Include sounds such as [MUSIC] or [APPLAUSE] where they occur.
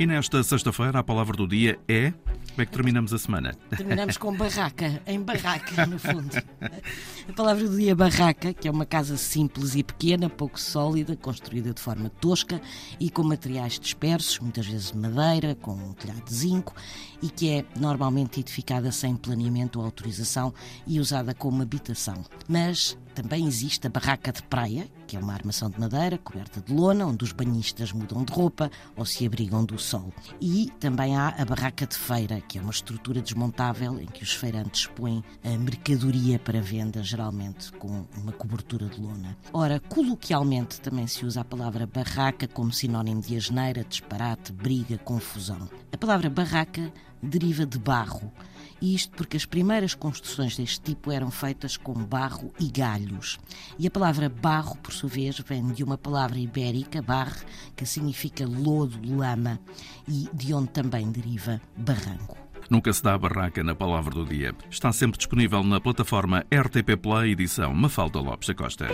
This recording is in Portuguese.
E nesta sexta-feira, a palavra do dia é. Como é que terminamos a semana? Terminamos com barraca, em barraca, no fundo. [LAUGHS] A palavra do dia é barraca, que é uma casa simples e pequena, pouco sólida, construída de forma tosca e com materiais dispersos, muitas vezes de madeira, com um telhado de zinco, e que é normalmente edificada sem planeamento ou autorização e usada como habitação. Mas também existe a barraca de praia, que é uma armação de madeira coberta de lona, onde os banhistas mudam de roupa ou se abrigam do sol. E também há a barraca de feira, que é uma estrutura desmontável em que os feirantes põem a mercadoria para venda, geralmente com uma cobertura de lona. Ora, coloquialmente também se usa a palavra barraca como sinónimo de asneira, disparate, briga, confusão. A palavra barraca deriva de barro. Isto porque as primeiras construções deste tipo eram feitas com barro e galhos. E a palavra barro, por sua vez, vem de uma palavra ibérica, barre, que significa lodo, lama, e de onde também deriva barranco. Nunca se dá barraca na palavra do dia. Está sempre disponível na plataforma RTP Play, edição Mafalda Lopes da Costa.